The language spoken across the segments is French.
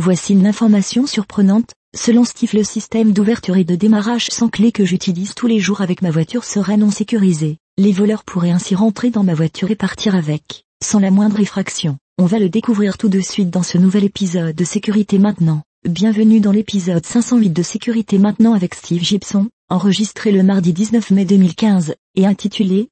voici une information surprenante. Selon Steve le système d'ouverture et de démarrage sans clé que j'utilise tous les jours avec ma voiture serait non sécurisé. Les voleurs pourraient ainsi rentrer dans ma voiture et partir avec, sans la moindre effraction. On va le découvrir tout de suite dans ce nouvel épisode de Sécurité Maintenant. Bienvenue dans l'épisode 508 de Sécurité Maintenant avec Steve Gibson, enregistré le mardi 19 mai 2015, et intitulé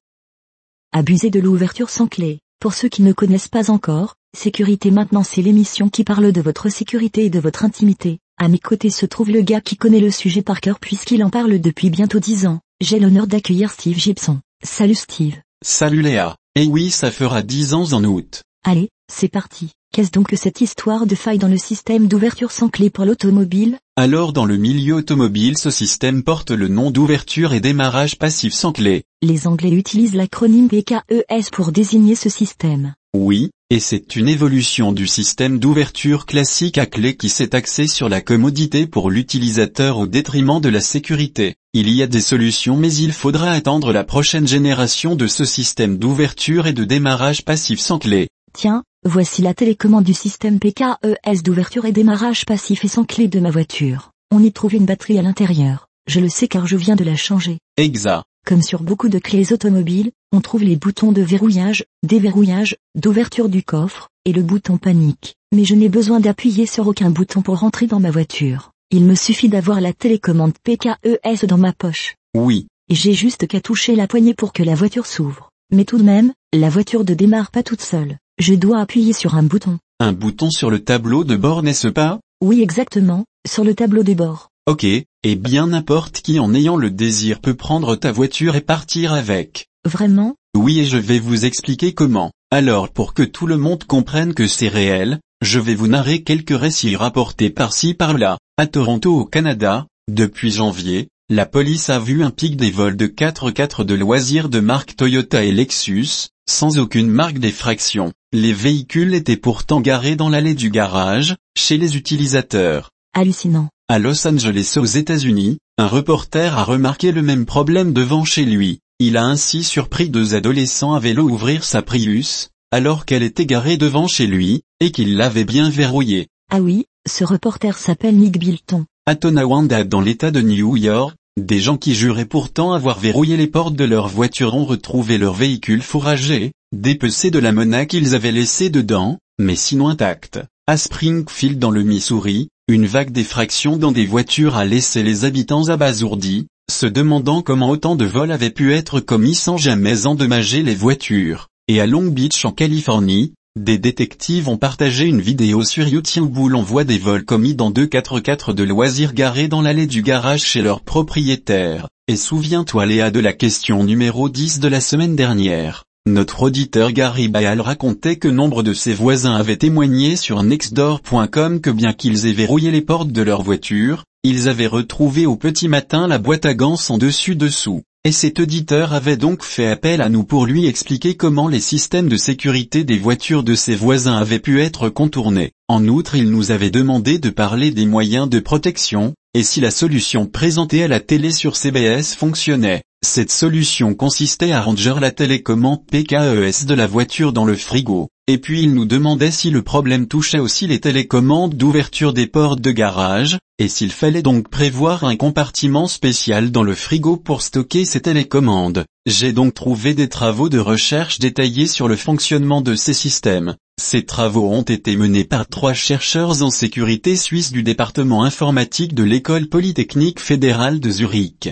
Abuser de l'ouverture sans clé. Pour ceux qui ne connaissent pas encore, Sécurité Maintenant c'est l'émission qui parle de votre sécurité et de votre intimité. À mes côtés se trouve le gars qui connaît le sujet par cœur puisqu'il en parle depuis bientôt dix ans. J'ai l'honneur d'accueillir Steve Gibson. Salut Steve. Salut Léa. Eh oui ça fera dix ans en août. Allez, c'est parti. Qu'est-ce donc que cette histoire de faille dans le système d'ouverture sans clé pour l'automobile? Alors dans le milieu automobile ce système porte le nom d'ouverture et démarrage passif sans clé. Les Anglais utilisent l'acronyme PKES pour désigner ce système. Oui, et c'est une évolution du système d'ouverture classique à clé qui s'est axé sur la commodité pour l'utilisateur au détriment de la sécurité. Il y a des solutions mais il faudra attendre la prochaine génération de ce système d'ouverture et de démarrage passif sans clé. Tiens, voici la télécommande du système PKES d'ouverture et démarrage passif et sans clé de ma voiture. On y trouve une batterie à l'intérieur. Je le sais car je viens de la changer. Exact. Comme sur beaucoup de clés automobiles, on trouve les boutons de verrouillage, déverrouillage, d'ouverture du coffre, et le bouton panique. Mais je n'ai besoin d'appuyer sur aucun bouton pour rentrer dans ma voiture. Il me suffit d'avoir la télécommande PKES dans ma poche. Oui. Et j'ai juste qu'à toucher la poignée pour que la voiture s'ouvre. Mais tout de même, la voiture ne démarre pas toute seule. Je dois appuyer sur un bouton. Un bouton sur le tableau de bord n'est-ce pas? Oui exactement, sur le tableau de bord. Ok, et bien n'importe qui en ayant le désir peut prendre ta voiture et partir avec. Vraiment? Oui et je vais vous expliquer comment. Alors pour que tout le monde comprenne que c'est réel, je vais vous narrer quelques récits rapportés par-ci par-là. À Toronto au Canada, depuis janvier, la police a vu un pic des vols de 4x4 de loisirs de marque Toyota et Lexus, sans aucune marque d'effraction. Les véhicules étaient pourtant garés dans l'allée du garage, chez les utilisateurs. Hallucinant. À Los Angeles aux États-Unis, un reporter a remarqué le même problème devant chez lui. Il a ainsi surpris deux adolescents à vélo ouvrir sa Prius, alors qu'elle était garée devant chez lui, et qu'il l'avait bien verrouillée. Ah oui, ce reporter s'appelle Nick Bilton. À Tonawanda dans l'état de New York, des gens qui juraient pourtant avoir verrouillé les portes de leur voiture ont retrouvé leur véhicule fourragé, dépecé de la monnaie qu'ils avaient laissée dedans, mais sinon intact. À Springfield dans le Missouri, une vague d'effraction dans des voitures a laissé les habitants abasourdis, se demandant comment autant de vols avaient pu être commis sans jamais endommager les voitures. Et à Long Beach en Californie, des détectives ont partagé une vidéo sur YouTube où l'on voit des vols commis dans deux 4x4 de loisirs garés dans l'allée du garage chez leur propriétaire. Et souviens-toi Léa de la question numéro 10 de la semaine dernière. Notre auditeur Gary Bayal racontait que nombre de ses voisins avaient témoigné sur nextdoor.com que bien qu'ils aient verrouillé les portes de leur voiture, ils avaient retrouvé au petit matin la boîte à gants en dessus-dessous. Et cet auditeur avait donc fait appel à nous pour lui expliquer comment les systèmes de sécurité des voitures de ses voisins avaient pu être contournés. En outre il nous avait demandé de parler des moyens de protection, et si la solution présentée à la télé sur CBS fonctionnait. Cette solution consistait à ranger la télécommande PKES de la voiture dans le frigo, et puis il nous demandait si le problème touchait aussi les télécommandes d'ouverture des portes de garage, et s'il fallait donc prévoir un compartiment spécial dans le frigo pour stocker ces télécommandes. J'ai donc trouvé des travaux de recherche détaillés sur le fonctionnement de ces systèmes. Ces travaux ont été menés par trois chercheurs en sécurité suisse du département informatique de l'école polytechnique fédérale de Zurich.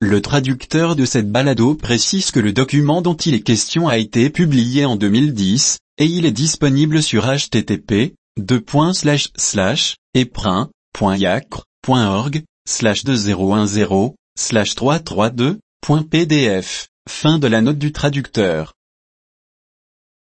Le traducteur de cette balado précise que le document dont il est question a été publié en 2010, et il est disponible sur http eprin.yacre.org slash 2010 slash 332.pdf. Fin de la note du traducteur.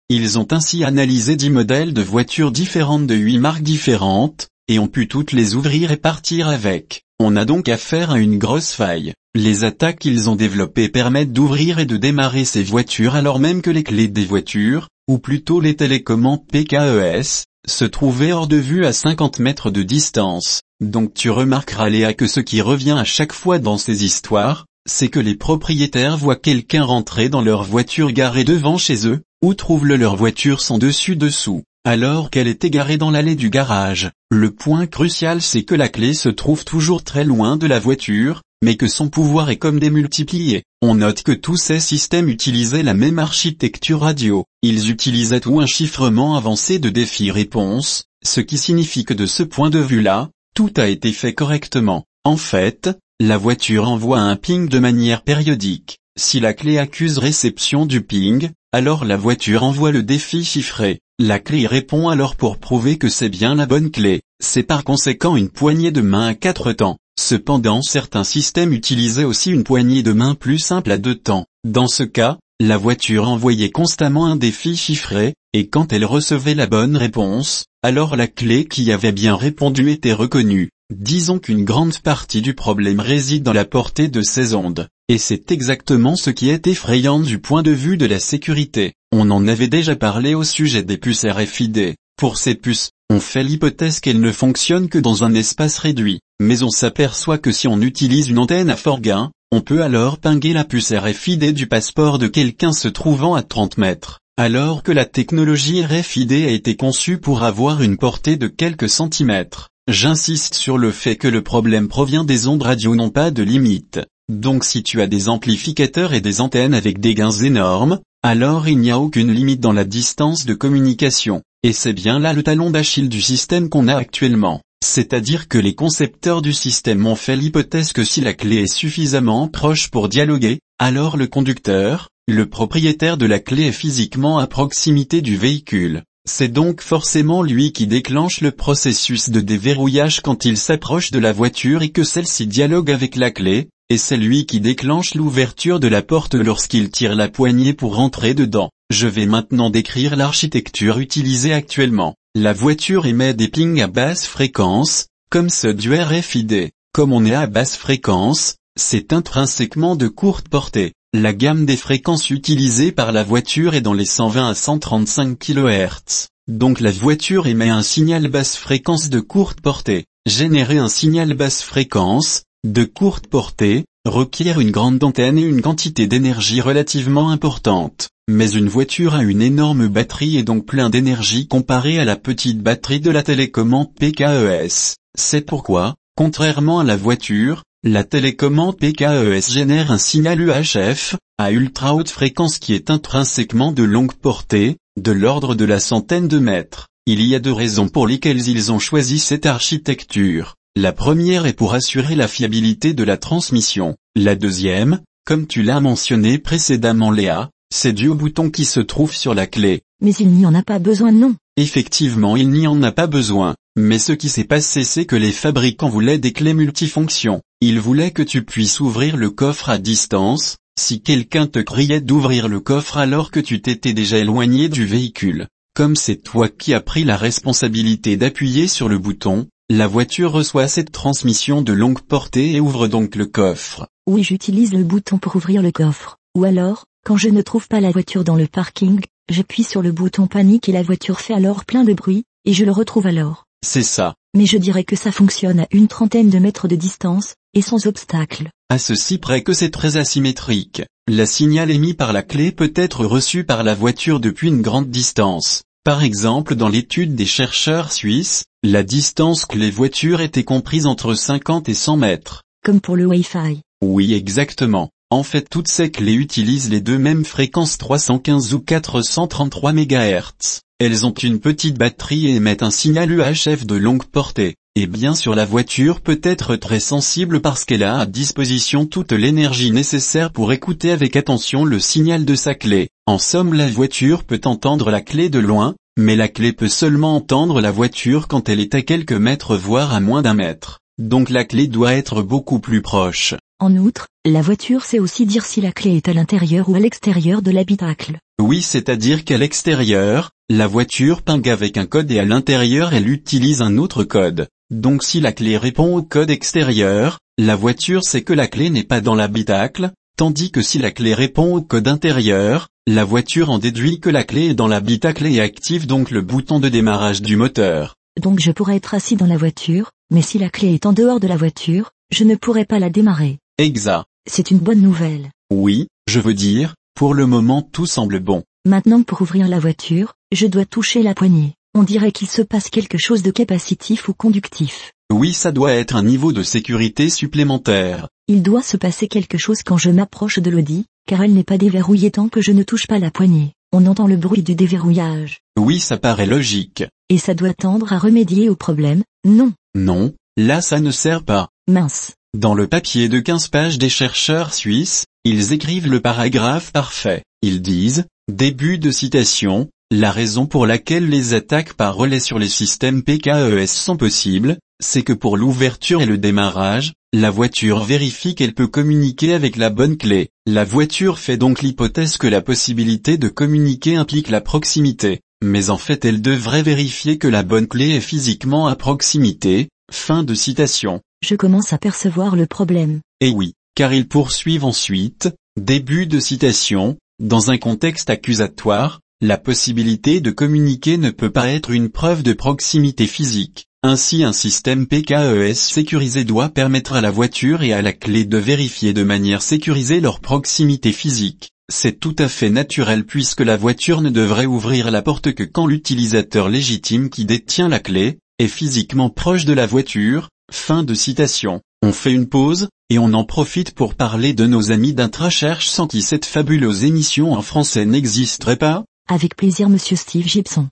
Ils ont ainsi analysé 10 modèles de voitures différentes de 8 marques différentes, et ont pu toutes les ouvrir et partir avec. On a donc affaire à une grosse faille. Les attaques qu'ils ont développées permettent d'ouvrir et de démarrer ces voitures alors même que les clés des voitures, ou plutôt les télécommandes PKES, se trouvaient hors de vue à 50 mètres de distance. Donc tu remarqueras Léa que ce qui revient à chaque fois dans ces histoires, c'est que les propriétaires voient quelqu'un rentrer dans leur voiture garée devant chez eux, ou trouvent-le leur voiture sans dessus dessous. Alors qu'elle est égarée dans l'allée du garage. Le point crucial c'est que la clé se trouve toujours très loin de la voiture, mais que son pouvoir est comme démultiplié. On note que tous ces systèmes utilisaient la même architecture radio. Ils utilisaient tout un chiffrement avancé de défis-réponses, ce qui signifie que de ce point de vue-là, tout a été fait correctement. En fait, la voiture envoie un ping de manière périodique. Si la clé accuse réception du ping, alors la voiture envoie le défi chiffré. La clé répond alors pour prouver que c'est bien la bonne clé. C'est par conséquent une poignée de main à quatre temps. Cependant certains systèmes utilisaient aussi une poignée de main plus simple à deux temps. Dans ce cas, la voiture envoyait constamment un défi chiffré, et quand elle recevait la bonne réponse, alors la clé qui avait bien répondu était reconnue. Disons qu'une grande partie du problème réside dans la portée de ces ondes, et c'est exactement ce qui est effrayant du point de vue de la sécurité. On en avait déjà parlé au sujet des puces RFID. Pour ces puces, on fait l'hypothèse qu'elles ne fonctionnent que dans un espace réduit, mais on s'aperçoit que si on utilise une antenne à fort gain, on peut alors pinguer la puce RFID du passeport de quelqu'un se trouvant à 30 mètres, alors que la technologie RFID a été conçue pour avoir une portée de quelques centimètres. J'insiste sur le fait que le problème provient des ondes radio non pas de limite. Donc si tu as des amplificateurs et des antennes avec des gains énormes, alors il n'y a aucune limite dans la distance de communication. Et c'est bien là le talon d'Achille du système qu'on a actuellement. C'est-à-dire que les concepteurs du système ont fait l'hypothèse que si la clé est suffisamment proche pour dialoguer, alors le conducteur, le propriétaire de la clé est physiquement à proximité du véhicule. C'est donc forcément lui qui déclenche le processus de déverrouillage quand il s'approche de la voiture et que celle-ci dialogue avec la clé, et c'est lui qui déclenche l'ouverture de la porte lorsqu'il tire la poignée pour rentrer dedans. Je vais maintenant décrire l'architecture utilisée actuellement. La voiture émet des pings à basse fréquence, comme ce du RFID. Comme on est à basse fréquence, c'est intrinsèquement de courte portée. La gamme des fréquences utilisées par la voiture est dans les 120 à 135 kHz. Donc la voiture émet un signal basse fréquence de courte portée. Générer un signal basse fréquence, de courte portée, requiert une grande antenne et une quantité d'énergie relativement importante. Mais une voiture a une énorme batterie et donc plein d'énergie comparée à la petite batterie de la télécommande PKES. C'est pourquoi, contrairement à la voiture, la télécommande PKES génère un signal UHF, à ultra haute fréquence qui est intrinsèquement de longue portée, de l'ordre de la centaine de mètres. Il y a deux raisons pour lesquelles ils ont choisi cette architecture. La première est pour assurer la fiabilité de la transmission. La deuxième, comme tu l'as mentionné précédemment Léa, c'est dû au bouton qui se trouve sur la clé. Mais il n'y en a pas besoin non. Effectivement il n'y en a pas besoin, mais ce qui s'est passé c'est que les fabricants voulaient des clés multifonctions. Ils voulaient que tu puisses ouvrir le coffre à distance, si quelqu'un te criait d'ouvrir le coffre alors que tu t'étais déjà éloigné du véhicule. Comme c'est toi qui as pris la responsabilité d'appuyer sur le bouton, la voiture reçoit cette transmission de longue portée et ouvre donc le coffre. Oui j'utilise le bouton pour ouvrir le coffre. Ou alors, quand je ne trouve pas la voiture dans le parking, j'appuie sur le bouton panique et la voiture fait alors plein de bruit, et je le retrouve alors. C'est ça. Mais je dirais que ça fonctionne à une trentaine de mètres de distance, et sans obstacle. À ceci près que c'est très asymétrique. La signal émis par la clé peut être reçu par la voiture depuis une grande distance. Par exemple dans l'étude des chercheurs suisses, la distance que les voitures était comprise entre 50 et 100 mètres. Comme pour le Wi-Fi. Oui exactement. En fait toutes ces clés utilisent les deux mêmes fréquences 315 ou 433 MHz. Elles ont une petite batterie et émettent un signal UHF de longue portée. Et bien sûr la voiture peut être très sensible parce qu'elle a à disposition toute l'énergie nécessaire pour écouter avec attention le signal de sa clé. En somme la voiture peut entendre la clé de loin, mais la clé peut seulement entendre la voiture quand elle est à quelques mètres voire à moins d'un mètre. Donc la clé doit être beaucoup plus proche. En outre, la voiture sait aussi dire si la clé est à l'intérieur ou à l'extérieur de l'habitacle. Oui c'est-à-dire qu'à l'extérieur, la voiture pingue avec un code et à l'intérieur elle utilise un autre code. Donc si la clé répond au code extérieur, la voiture sait que la clé n'est pas dans l'habitacle, tandis que si la clé répond au code intérieur, la voiture en déduit que la clé est dans l'habitacle et active donc le bouton de démarrage du moteur. Donc je pourrais être assis dans la voiture, mais si la clé est en dehors de la voiture, je ne pourrais pas la démarrer. Exact. C'est une bonne nouvelle. Oui, je veux dire, pour le moment tout semble bon. Maintenant pour ouvrir la voiture, je dois toucher la poignée. On dirait qu'il se passe quelque chose de capacitif ou conductif. Oui ça doit être un niveau de sécurité supplémentaire. Il doit se passer quelque chose quand je m'approche de l'Audi, car elle n'est pas déverrouillée tant que je ne touche pas la poignée. On entend le bruit du déverrouillage. Oui ça paraît logique. Et ça doit tendre à remédier au problème, non. Non, là ça ne sert pas. Mince. Dans le papier de 15 pages des chercheurs suisses, ils écrivent le paragraphe parfait. Ils disent, début de citation, la raison pour laquelle les attaques par relais sur les systèmes PKES sont possibles, c'est que pour l'ouverture et le démarrage, la voiture vérifie qu'elle peut communiquer avec la bonne clé. La voiture fait donc l'hypothèse que la possibilité de communiquer implique la proximité. Mais en fait elle devrait vérifier que la bonne clé est physiquement à proximité. Fin de citation. Je commence à percevoir le problème. Et oui, car ils poursuivent ensuite, début de citation, dans un contexte accusatoire, la possibilité de communiquer ne peut pas être une preuve de proximité physique. Ainsi un système PKES sécurisé doit permettre à la voiture et à la clé de vérifier de manière sécurisée leur proximité physique. C'est tout à fait naturel puisque la voiture ne devrait ouvrir la porte que quand l'utilisateur légitime qui détient la clé, est physiquement proche de la voiture. Fin de citation. On fait une pause, et on en profite pour parler de nos amis d'Intracherche sans qui cette fabuleuse émission en français n'existerait pas. Avec plaisir monsieur Steve Gibson.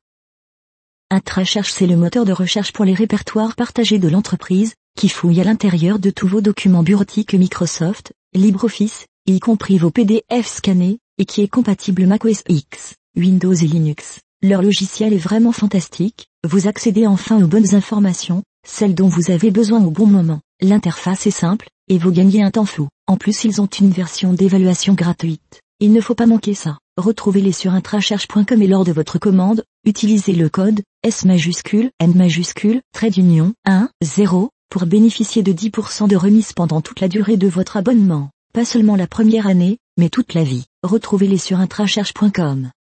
Intracherche c'est le moteur de recherche pour les répertoires partagés de l'entreprise, qui fouille à l'intérieur de tous vos documents bureautiques Microsoft, LibreOffice, y compris vos PDF scannés, et qui est compatible macOS X, Windows et Linux. Leur logiciel est vraiment fantastique, vous accédez enfin aux bonnes informations, celles dont vous avez besoin au bon moment. L'interface est simple, et vous gagnez un temps fou. En plus ils ont une version d'évaluation gratuite. Il ne faut pas manquer ça. Retrouvez-les sur intracherche.com et lors de votre commande, utilisez le code S majuscule, N majuscule, trait d'union, 1, 0, pour bénéficier de 10% de remise pendant toute la durée de votre abonnement. Pas seulement la première année, mais toute la vie. Retrouvez-les sur intracherche.com.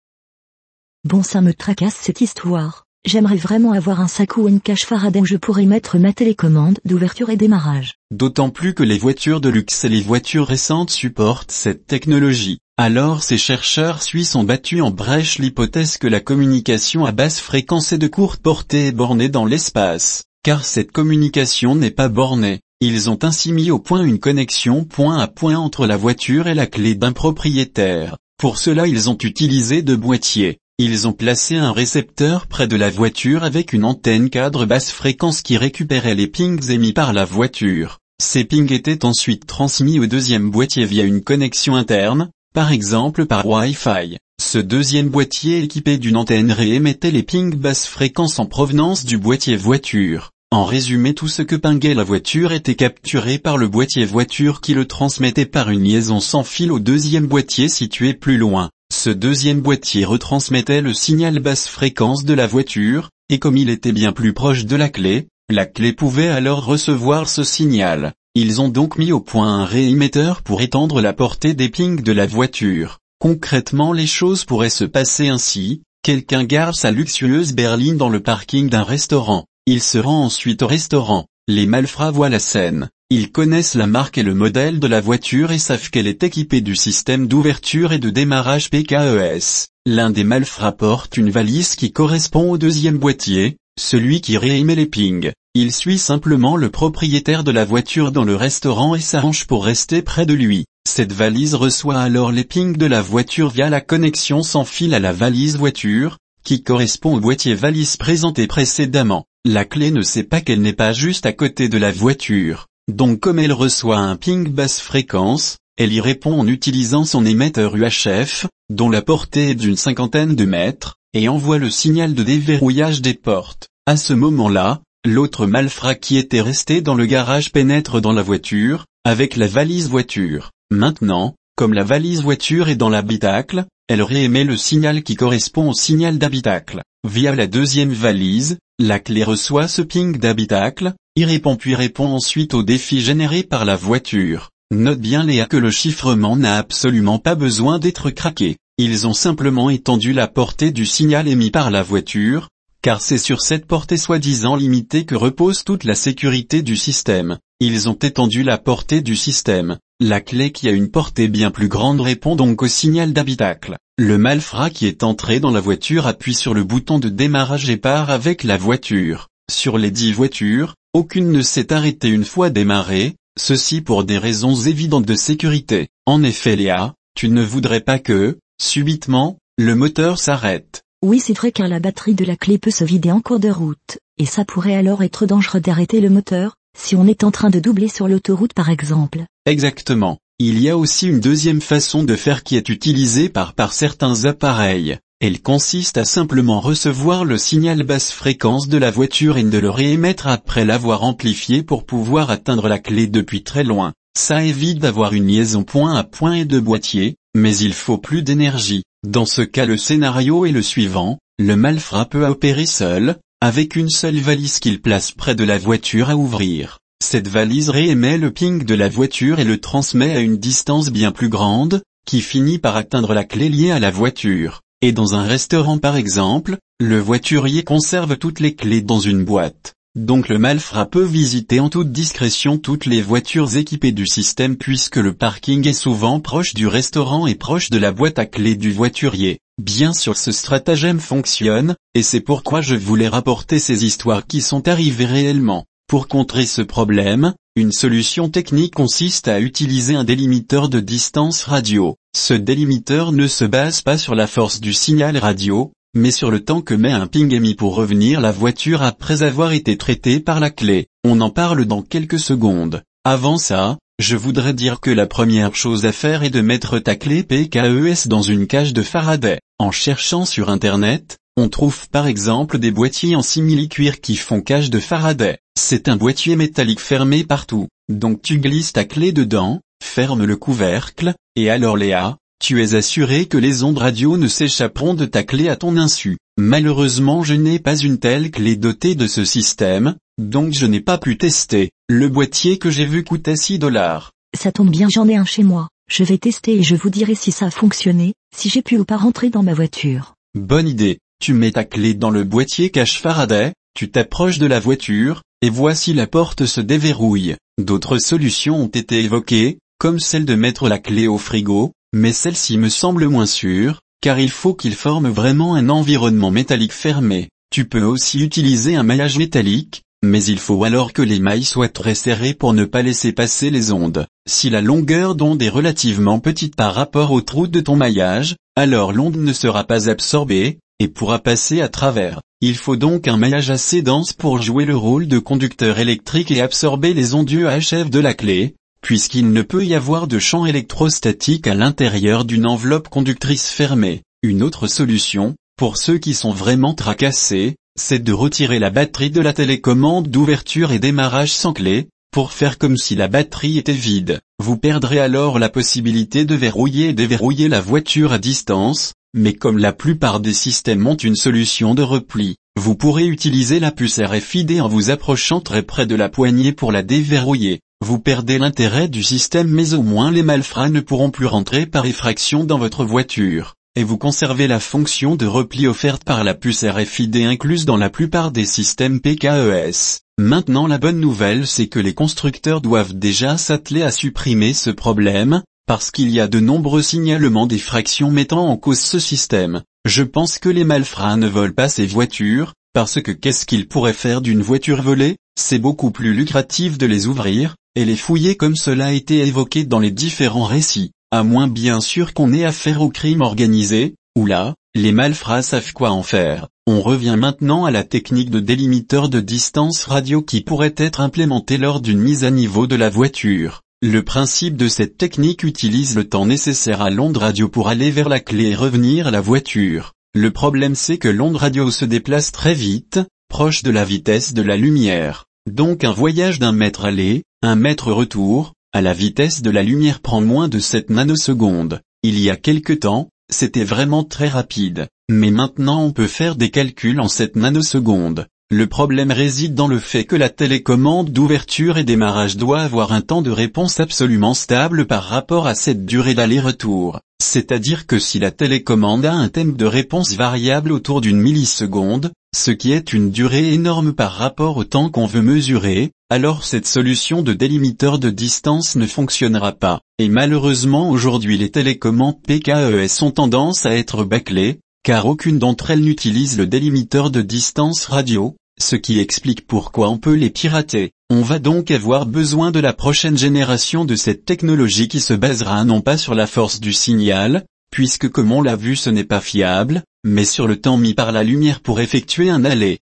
Bon ça me tracasse cette histoire. J'aimerais vraiment avoir un sac ou une cache Faraday où je pourrais mettre ma télécommande d'ouverture et démarrage. D'autant plus que les voitures de luxe et les voitures récentes supportent cette technologie. Alors ces chercheurs suisses ont battu en brèche l'hypothèse que la communication à basse fréquence et de courte portée est bornée dans l'espace, car cette communication n'est pas bornée. Ils ont ainsi mis au point une connexion point à point entre la voiture et la clé d'un propriétaire. Pour cela ils ont utilisé deux boîtiers. Ils ont placé un récepteur près de la voiture avec une antenne cadre basse fréquence qui récupérait les pings émis par la voiture. Ces pings étaient ensuite transmis au deuxième boîtier via une connexion interne, par exemple par Wi-Fi. Ce deuxième boîtier équipé d'une antenne réémettait les pings basse fréquence en provenance du boîtier voiture. En résumé tout ce que pingait la voiture était capturé par le boîtier voiture qui le transmettait par une liaison sans fil au deuxième boîtier situé plus loin. Ce deuxième boîtier retransmettait le signal basse fréquence de la voiture, et comme il était bien plus proche de la clé, la clé pouvait alors recevoir ce signal. Ils ont donc mis au point un réémetteur pour étendre la portée des pings de la voiture. Concrètement les choses pourraient se passer ainsi, quelqu'un garde sa luxueuse berline dans le parking d'un restaurant. Il se rend ensuite au restaurant. Les malfrats voient la scène. Ils connaissent la marque et le modèle de la voiture et savent qu'elle est équipée du système d'ouverture et de démarrage PKES. L'un des malfrats porte une valise qui correspond au deuxième boîtier, celui qui réémet les pings. Il suit simplement le propriétaire de la voiture dans le restaurant et s'arrange pour rester près de lui. Cette valise reçoit alors les pings de la voiture via la connexion sans fil à la valise voiture, qui correspond au boîtier valise présenté précédemment. La clé ne sait pas qu'elle n'est pas juste à côté de la voiture. Donc comme elle reçoit un ping basse fréquence, elle y répond en utilisant son émetteur UHF, dont la portée est d'une cinquantaine de mètres, et envoie le signal de déverrouillage des portes. À ce moment-là, L'autre malfrat qui était resté dans le garage pénètre dans la voiture, avec la valise voiture. Maintenant, comme la valise voiture est dans l'habitacle, elle réémet le signal qui correspond au signal d'habitacle. Via la deuxième valise, la clé reçoit ce ping d'habitacle, y répond puis répond ensuite au défi généré par la voiture. Note bien Léa que le chiffrement n'a absolument pas besoin d'être craqué. Ils ont simplement étendu la portée du signal émis par la voiture, car c'est sur cette portée soi-disant limitée que repose toute la sécurité du système. Ils ont étendu la portée du système. La clé qui a une portée bien plus grande répond donc au signal d'habitacle. Le malfrat qui est entré dans la voiture appuie sur le bouton de démarrage et part avec la voiture. Sur les dix voitures, aucune ne s'est arrêtée une fois démarrée, ceci pour des raisons évidentes de sécurité. En effet Léa, tu ne voudrais pas que, subitement, le moteur s'arrête. Oui c'est vrai car la batterie de la clé peut se vider en cours de route, et ça pourrait alors être dangereux d'arrêter le moteur, si on est en train de doubler sur l'autoroute par exemple. Exactement. Il y a aussi une deuxième façon de faire qui est utilisée par, certains appareils. Elle consiste à simplement recevoir le signal basse fréquence de la voiture et de le réémettre après l'avoir amplifié pour pouvoir atteindre la clé depuis très loin. Ça évite d'avoir une liaison point à point et de boîtier, mais il faut plus d'énergie. Dans ce cas le scénario est le suivant, le malfrat peut opérer seul, avec une seule valise qu'il place près de la voiture à ouvrir. Cette valise réémet le ping de la voiture et le transmet à une distance bien plus grande, qui finit par atteindre la clé liée à la voiture. Et dans un restaurant par exemple, le voiturier conserve toutes les clés dans une boîte. Donc le malfrat peut visiter en toute discrétion toutes les voitures équipées du système puisque le parking est souvent proche du restaurant et proche de la boîte à clés du voiturier. Bien sûr ce stratagème fonctionne, et c'est pourquoi je voulais rapporter ces histoires qui sont arrivées réellement. Pour contrer ce problème, une solution technique consiste à utiliser un délimiteur de distance radio. Ce délimiteur ne se base pas sur la force du signal radio, mais sur le temps que met un ping émis pour revenir la voiture après avoir été traitée par la clé. On en parle dans quelques secondes. Avant ça, je voudrais dire que la première chose à faire est de mettre ta clé PKES dans une cage de Faraday. En cherchant sur Internet, on trouve par exemple des boîtiers en simili-cuir qui font cage de Faraday. C'est un boîtier métallique fermé partout. Donc tu glisses ta clé dedans, ferme le couvercle, et alors Léa, tu es assuré que les ondes radio ne s'échapperont de ta clé à ton insu. Malheureusement je n'ai pas une telle clé dotée de ce système, donc je n'ai pas pu tester. Le boîtier que j'ai vu coûtait 6 dollars. Ça tombe bien j'en ai un chez moi. Je vais tester et je vous dirai si ça a fonctionné, si j'ai pu ou pas rentrer dans ma voiture. Bonne idée. Tu mets ta clé dans le boîtier cache Faraday, tu t'approches de la voiture, et voici la porte se déverrouille. D'autres solutions ont été évoquées, comme celle de mettre la clé au frigo, mais celle-ci me semble moins sûre, car il faut qu'il forme vraiment un environnement métallique fermé. Tu peux aussi utiliser un maillage métallique, mais il faut alors que les mailles soient très serrées pour ne pas laisser passer les ondes. Si la longueur d'onde est relativement petite par rapport au trou de ton maillage, alors l'onde ne sera pas absorbée, et pourra passer à travers. Il faut donc un maillage assez dense pour jouer le rôle de conducteur électrique et absorber les ondes UHF de la clé, puisqu'il ne peut y avoir de champ électrostatique à l'intérieur d'une enveloppe conductrice fermée. Une autre solution, pour ceux qui sont vraiment tracassés, c'est de retirer la batterie de la télécommande d'ouverture et démarrage sans clé, pour faire comme si la batterie était vide. Vous perdrez alors la possibilité de verrouiller et déverrouiller la voiture à distance, mais comme la plupart des systèmes ont une solution de repli, vous pourrez utiliser la puce RFID en vous approchant très près de la poignée pour la déverrouiller. Vous perdez l'intérêt du système mais au moins les malfrats ne pourront plus rentrer par effraction dans votre voiture, et vous conservez la fonction de repli offerte par la puce RFID incluse dans la plupart des systèmes PKES. Maintenant la bonne nouvelle c'est que les constructeurs doivent déjà s'atteler à supprimer ce problème, parce qu'il y a de nombreux signalements d'effraction mettant en cause ce système. Je pense que les malfrats ne volent pas ces voitures, parce que qu'est-ce qu'ils pourraient faire d'une voiture volée? C'est beaucoup plus lucratif de les ouvrir, et les fouiller comme cela a été évoqué dans les différents récits, à moins bien sûr qu'on ait affaire au crime organisé, ou là, les malfrats savent quoi en faire. On revient maintenant à la technique de délimiteur de distance radio qui pourrait être implémentée lors d'une mise à niveau de la voiture. Le principe de cette technique utilise le temps nécessaire à l'onde radio pour aller vers la clé et revenir à la voiture. Le problème c'est que l'onde radio se déplace très vite, proche de la vitesse de la lumière. Donc un voyage d'un mètre aller, un mètre retour, à la vitesse de la lumière prend moins de 7 nanosecondes. Il y a quelque temps, c'était vraiment très rapide. Mais maintenant on peut faire des calculs en 7 nanosecondes. Le problème réside dans le fait que la télécommande d'ouverture et démarrage doit avoir un temps de réponse absolument stable par rapport à cette durée d'aller-retour. C'est-à-dire que si la télécommande a un thème de réponse variable autour d'une milliseconde, ce qui est une durée énorme par rapport au temps qu'on veut mesurer, alors cette solution de délimiteur de distance ne fonctionnera pas. Et malheureusement aujourd'hui les télécommandes PKES ont tendance à être bâclées, car aucune d'entre elles n'utilise le délimiteur de distance radio, ce qui explique pourquoi on peut les pirater. On va donc avoir besoin de la prochaine génération de cette technologie qui se basera non pas sur la force du signal, puisque comme on l'a vu ce n'est pas fiable, mais sur le temps mis par la lumière pour effectuer un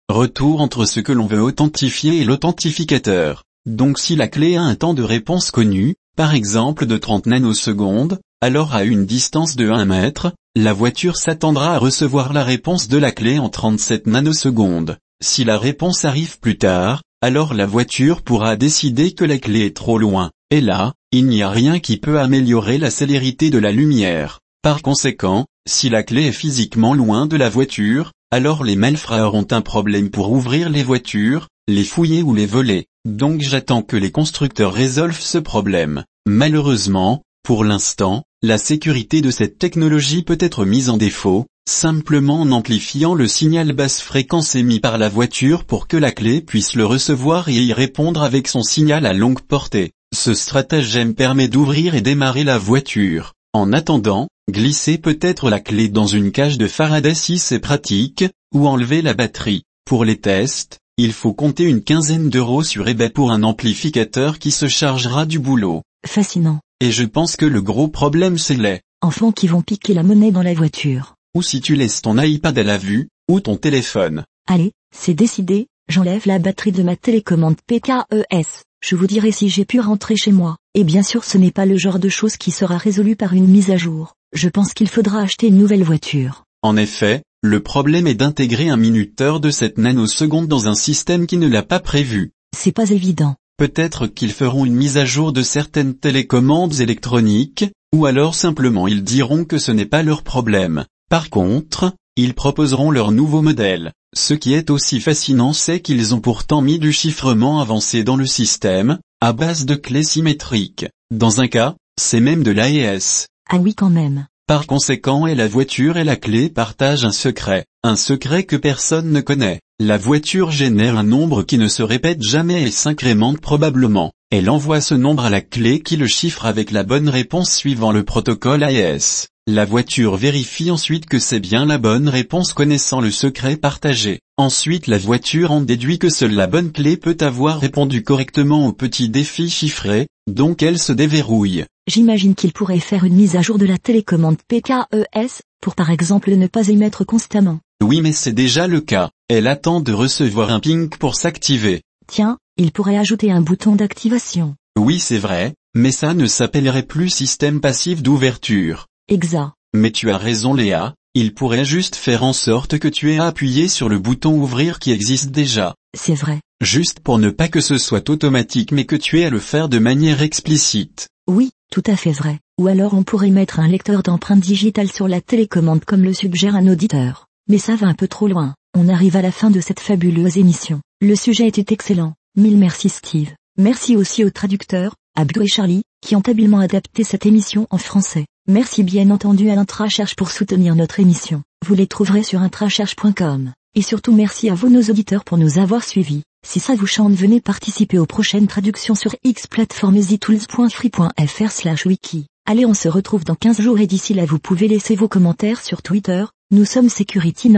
aller-retour entre ce que l'on veut authentifier et l'authentificateur. Donc si la clé a un temps de réponse connu, par exemple de 30 nanosecondes, alors à une distance de 1 mètre, la voiture s'attendra à recevoir la réponse de la clé en 37 nanosecondes. Si la réponse arrive plus tard, alors la voiture pourra décider que la clé est trop loin, et là, il n'y a rien qui peut améliorer la célérité de la lumière. Par conséquent, si la clé est physiquement loin de la voiture, alors les malfrats ont un problème pour ouvrir les voitures, les fouiller ou les voler. Donc j'attends que les constructeurs résolvent ce problème. Malheureusement, pour l'instant, la sécurité de cette technologie peut être mise en défaut, simplement en amplifiant le signal basse fréquence émis par la voiture pour que la clé puisse le recevoir et y répondre avec son signal à longue portée. Ce stratagème permet d'ouvrir et démarrer la voiture. En attendant, glisser peut-être la clé dans une cage de Faraday si c'est pratique, ou enlever la batterie. Pour les tests, il faut compter une quinzaine d'euros sur eBay pour un amplificateur qui se chargera du boulot. Fascinant. Et je pense que le gros problème c'est les enfants qui vont piquer la monnaie dans la voiture ou si tu laisses ton iPad à la vue, ou ton téléphone. Allez, c'est décidé, j'enlève la batterie de ma télécommande PKES. Je vous dirai si j'ai pu rentrer chez moi. Et bien sûr ce n'est pas le genre de chose qui sera résolu par une mise à jour. Je pense qu'il faudra acheter une nouvelle voiture. En effet, le problème est d'intégrer un minuteur de cette nanoseconde dans un système qui ne l'a pas prévu. C'est pas évident. Peut-être qu'ils feront une mise à jour de certaines télécommandes électroniques, ou alors simplement ils diront que ce n'est pas leur problème. Par contre, ils proposeront leur nouveau modèle. Ce qui est aussi fascinant c'est qu'ils ont pourtant mis du chiffrement avancé dans le système, à base de clés symétriques. Dans un cas, c'est même de l'AES. Ah oui quand même. Par conséquent et la voiture et la clé partagent un secret, un secret que personne ne connaît. La voiture génère un nombre qui ne se répète jamais et s'incrémente probablement. Elle envoie ce nombre à la clé qui le chiffre avec la bonne réponse suivant le protocole AES. La voiture vérifie ensuite que c'est bien la bonne réponse connaissant le secret partagé. Ensuite la voiture en déduit que seule la bonne clé peut avoir répondu correctement au petit défi chiffré, donc elle se déverrouille. J'imagine qu'il pourrait faire une mise à jour de la télécommande PKES, pour par exemple ne pas émettre constamment. Oui mais c'est déjà le cas. Elle attend de recevoir un ping pour s'activer. Tiens, il pourrait ajouter un bouton d'activation. Oui c'est vrai, mais ça ne s'appellerait plus système passif d'ouverture. Exact. Mais tu as raison Léa, il pourrait juste faire en sorte que tu aies appuyé sur le bouton ouvrir qui existe déjà. C'est vrai. Juste pour ne pas que ce soit automatique mais que tu aies à le faire de manière explicite. Oui, tout à fait vrai. Ou alors on pourrait mettre un lecteur d'empreintes digitales sur la télécommande comme le suggère un auditeur. Mais ça va un peu trop loin. On arrive à la fin de cette fabuleuse émission. Le sujet était excellent. Mille merci Steve. Merci aussi aux traducteurs, Abdou et Charlie, qui ont habilement adapté cette émission en français. Merci bien entendu à l'Intracherche pour soutenir notre émission. Vous les trouverez sur intracherche.com. Et surtout merci à vous nos auditeurs pour nous avoir suivis. Si ça vous chante venez participer aux prochaines traductions sur xplatformesitools.free.fr slash wiki. Allez on se retrouve dans 15 jours et d'ici là vous pouvez laisser vos commentaires sur Twitter, nous sommes Security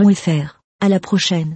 À la prochaine.